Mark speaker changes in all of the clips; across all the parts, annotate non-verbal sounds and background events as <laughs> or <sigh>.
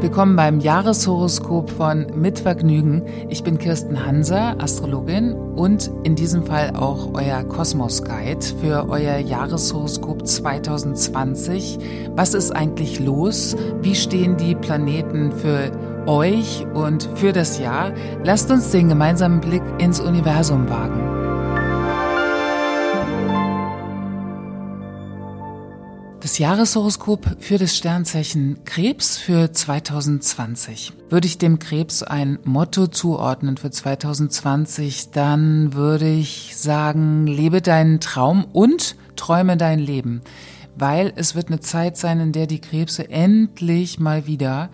Speaker 1: Willkommen beim Jahreshoroskop von Mit Vergnügen. Ich bin Kirsten Hanser, Astrologin und in diesem Fall auch euer Kosmos Guide für euer Jahreshoroskop 2020. Was ist eigentlich los? Wie stehen die Planeten für euch und für das Jahr? Lasst uns den gemeinsamen Blick ins Universum wagen. Das Jahreshoroskop für das Sternzeichen Krebs für 2020. Würde ich dem Krebs ein Motto zuordnen für 2020, dann würde ich sagen, lebe deinen Traum und träume dein Leben. Weil es wird eine Zeit sein, in der die Krebse endlich mal wieder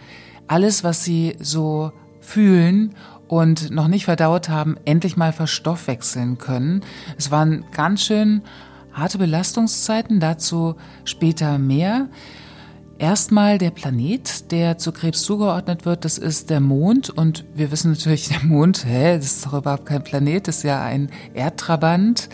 Speaker 1: alles, was sie so fühlen und noch nicht verdaut haben, endlich mal verstoffwechseln können. Es waren ganz schön harte Belastungszeiten, dazu später mehr. Erstmal der Planet, der zu Krebs zugeordnet wird, das ist der Mond. Und wir wissen natürlich, der Mond, hä, das ist doch überhaupt kein Planet, das ist ja ein Erdtrabant.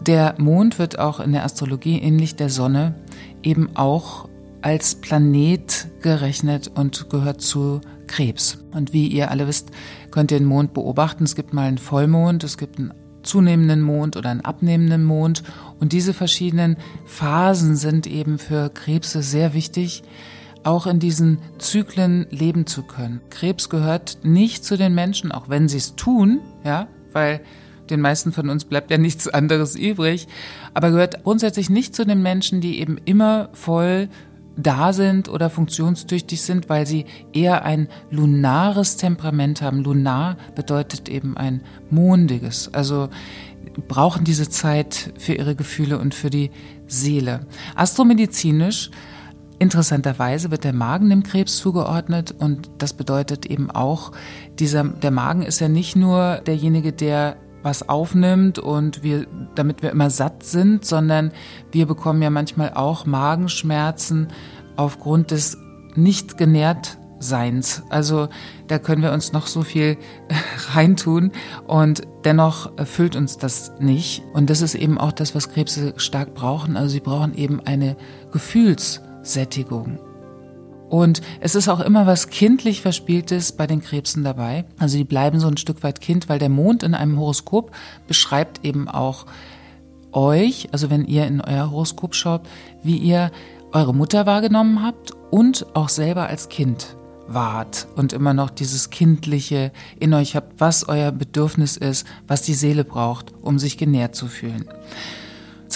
Speaker 1: Der Mond wird auch in der Astrologie ähnlich der Sonne eben auch als Planet gerechnet und gehört zu Krebs. Und wie ihr alle wisst, könnt ihr den Mond beobachten. Es gibt mal einen Vollmond, es gibt einen zunehmenden Mond oder einen abnehmenden Mond. Und diese verschiedenen Phasen sind eben für Krebse sehr wichtig, auch in diesen Zyklen leben zu können. Krebs gehört nicht zu den Menschen, auch wenn sie es tun, ja, weil den meisten von uns bleibt ja nichts anderes übrig, aber gehört grundsätzlich nicht zu den Menschen, die eben immer voll da sind oder funktionstüchtig sind, weil sie eher ein lunares Temperament haben. Lunar bedeutet eben ein mondiges. Also brauchen diese Zeit für ihre Gefühle und für die Seele. Astromedizinisch Interessanterweise wird der Magen dem Krebs zugeordnet und das bedeutet eben auch, dieser, der Magen ist ja nicht nur derjenige, der was aufnimmt und wir, damit wir immer satt sind, sondern wir bekommen ja manchmal auch Magenschmerzen aufgrund des nicht genährt Seins. Also da können wir uns noch so viel reintun und dennoch erfüllt uns das nicht. Und das ist eben auch das, was Krebse stark brauchen. Also sie brauchen eben eine Gefühlssättigung. Und es ist auch immer was kindlich Verspieltes bei den Krebsen dabei. Also die bleiben so ein Stück weit Kind, weil der Mond in einem Horoskop beschreibt eben auch euch, also wenn ihr in euer Horoskop schaut, wie ihr eure Mutter wahrgenommen habt und auch selber als Kind wart und immer noch dieses Kindliche in euch habt, was euer Bedürfnis ist, was die Seele braucht, um sich genährt zu fühlen.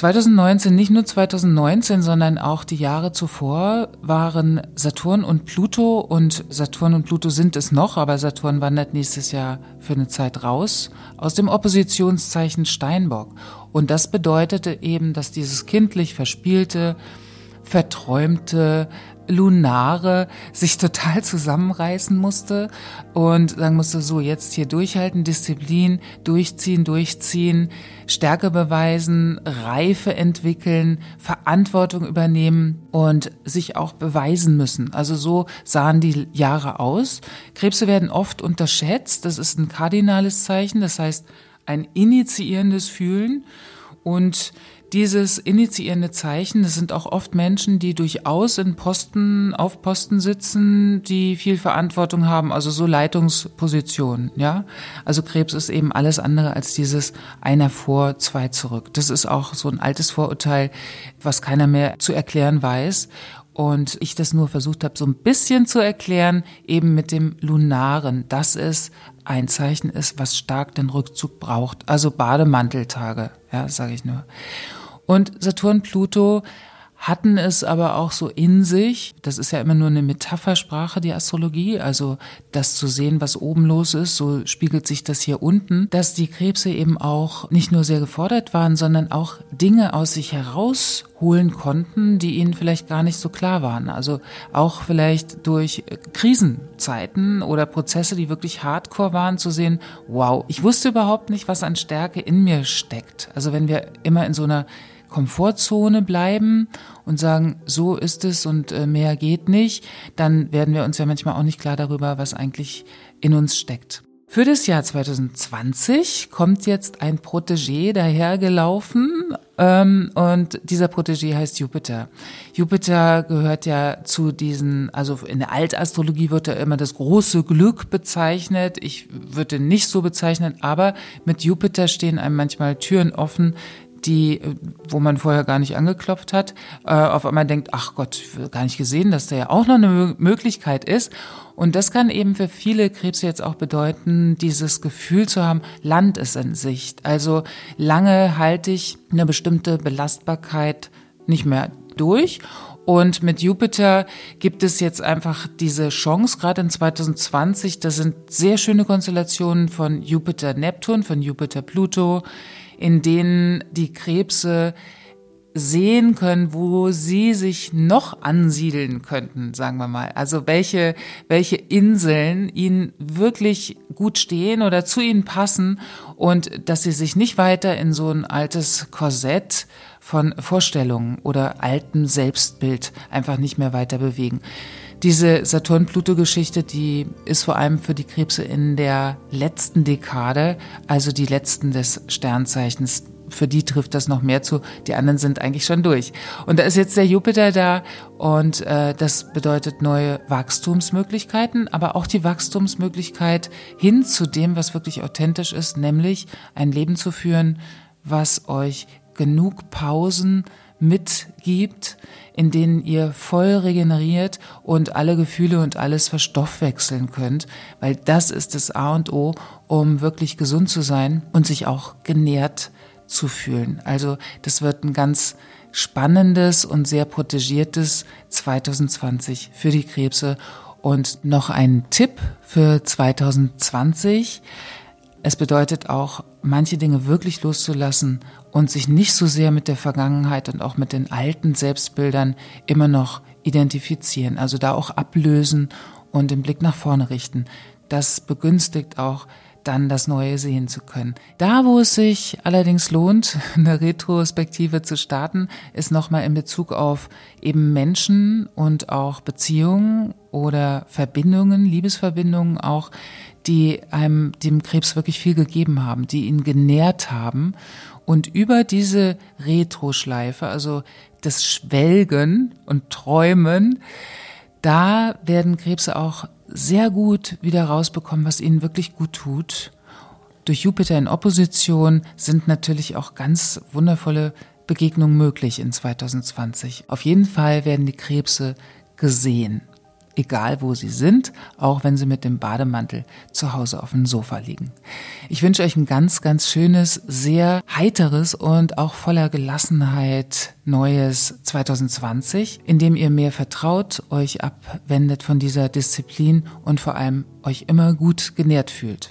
Speaker 1: 2019, nicht nur 2019, sondern auch die Jahre zuvor waren Saturn und Pluto und Saturn und Pluto sind es noch, aber Saturn wandert nächstes Jahr für eine Zeit raus aus dem Oppositionszeichen Steinbock. Und das bedeutete eben, dass dieses kindlich verspielte, verträumte, Lunare sich total zusammenreißen musste und sagen musste, so jetzt hier durchhalten, Disziplin, durchziehen, durchziehen, Stärke beweisen, Reife entwickeln, Verantwortung übernehmen und sich auch beweisen müssen. Also so sahen die Jahre aus. Krebse werden oft unterschätzt. Das ist ein kardinales Zeichen, das heißt ein initiierendes Fühlen und dieses initiierende Zeichen, das sind auch oft Menschen, die durchaus in Posten, auf Posten sitzen, die viel Verantwortung haben, also so Leitungspositionen, ja. Also Krebs ist eben alles andere als dieses einer vor, zwei zurück. Das ist auch so ein altes Vorurteil, was keiner mehr zu erklären weiß. Und ich das nur versucht habe, so ein bisschen zu erklären, eben mit dem Lunaren, dass es ein Zeichen ist, was stark den Rückzug braucht. Also Bademanteltage, ja, sage ich nur. Und Saturn, Pluto hatten es aber auch so in sich. Das ist ja immer nur eine Metaphersprache, die Astrologie. Also das zu sehen, was oben los ist, so spiegelt sich das hier unten, dass die Krebse eben auch nicht nur sehr gefordert waren, sondern auch Dinge aus sich herausholen konnten, die ihnen vielleicht gar nicht so klar waren. Also auch vielleicht durch Krisenzeiten oder Prozesse, die wirklich hardcore waren, zu sehen, wow, ich wusste überhaupt nicht, was an Stärke in mir steckt. Also wenn wir immer in so einer Komfortzone bleiben und sagen, so ist es und äh, mehr geht nicht, dann werden wir uns ja manchmal auch nicht klar darüber, was eigentlich in uns steckt. Für das Jahr 2020 kommt jetzt ein Protégé dahergelaufen ähm, und dieser Protégé heißt Jupiter. Jupiter gehört ja zu diesen, also in der Altastrologie wird ja immer das große Glück bezeichnet. Ich würde nicht so bezeichnen, aber mit Jupiter stehen einem manchmal Türen offen, die, wo man vorher gar nicht angeklopft hat, äh, auf einmal denkt, ach Gott, gar nicht gesehen, dass da ja auch noch eine Möglichkeit ist. Und das kann eben für viele Krebse jetzt auch bedeuten, dieses Gefühl zu haben, Land ist in Sicht. Also lange halte ich eine bestimmte Belastbarkeit nicht mehr durch. Und mit Jupiter gibt es jetzt einfach diese Chance, gerade in 2020, das sind sehr schöne Konstellationen von Jupiter-Neptun, von Jupiter-Pluto, in denen die Krebse sehen können, wo sie sich noch ansiedeln könnten, sagen wir mal. Also welche, welche Inseln ihnen wirklich gut stehen oder zu ihnen passen und dass sie sich nicht weiter in so ein altes Korsett von Vorstellungen oder altem Selbstbild einfach nicht mehr weiter bewegen. Diese Saturn-Pluto-Geschichte, die ist vor allem für die Krebse in der letzten Dekade, also die letzten des Sternzeichens. Für die trifft das noch mehr zu. Die anderen sind eigentlich schon durch. Und da ist jetzt der Jupiter da und äh, das bedeutet neue Wachstumsmöglichkeiten, aber auch die Wachstumsmöglichkeit hin zu dem, was wirklich authentisch ist, nämlich ein Leben zu führen, was euch genug Pausen mitgibt, in denen ihr voll regeneriert und alle Gefühle und alles verstoffwechseln könnt, weil das ist das A und O, um wirklich gesund zu sein und sich auch genährt zu fühlen. Also das wird ein ganz spannendes und sehr protegiertes 2020 für die Krebse. Und noch ein Tipp für 2020. Es bedeutet auch, manche Dinge wirklich loszulassen und sich nicht so sehr mit der Vergangenheit und auch mit den alten Selbstbildern immer noch identifizieren. Also da auch ablösen und den Blick nach vorne richten. Das begünstigt auch dann das Neue sehen zu können. Da, wo es sich allerdings lohnt, <laughs> eine Retrospektive zu starten, ist nochmal in Bezug auf eben Menschen und auch Beziehungen oder Verbindungen, Liebesverbindungen auch, die einem dem Krebs wirklich viel gegeben haben, die ihn genährt haben. Und über diese Retroschleife, also das Schwelgen und Träumen, da werden Krebse auch sehr gut wieder rausbekommen, was ihnen wirklich gut tut. Durch Jupiter in Opposition sind natürlich auch ganz wundervolle Begegnungen möglich in 2020. Auf jeden Fall werden die Krebse gesehen egal wo sie sind, auch wenn sie mit dem Bademantel zu Hause auf dem Sofa liegen. Ich wünsche euch ein ganz, ganz schönes, sehr heiteres und auch voller Gelassenheit neues 2020, in dem ihr mehr vertraut, euch abwendet von dieser Disziplin und vor allem euch immer gut genährt fühlt.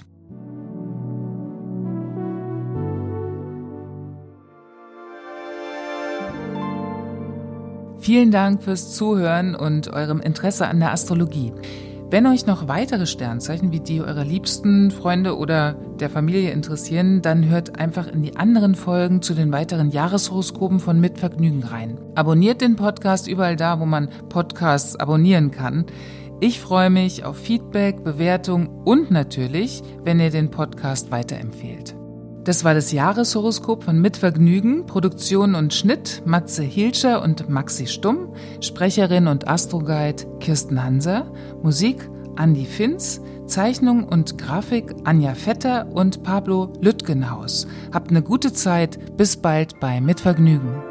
Speaker 1: Vielen Dank fürs Zuhören und eurem Interesse an der Astrologie. Wenn euch noch weitere Sternzeichen wie die eurer liebsten Freunde oder der Familie interessieren, dann hört einfach in die anderen Folgen zu den weiteren Jahreshoroskopen von Mitvergnügen rein. Abonniert den Podcast überall da, wo man Podcasts abonnieren kann. Ich freue mich auf Feedback, Bewertung und natürlich, wenn ihr den Podcast weiterempfehlt. Das war das Jahreshoroskop von Mitvergnügen, Produktion und Schnitt Matze Hilscher und Maxi Stumm, Sprecherin und Astroguide Kirsten Hanser, Musik Andy Finz, Zeichnung und Grafik Anja Vetter und Pablo Lüttgenhaus. Habt eine gute Zeit, bis bald bei Mitvergnügen.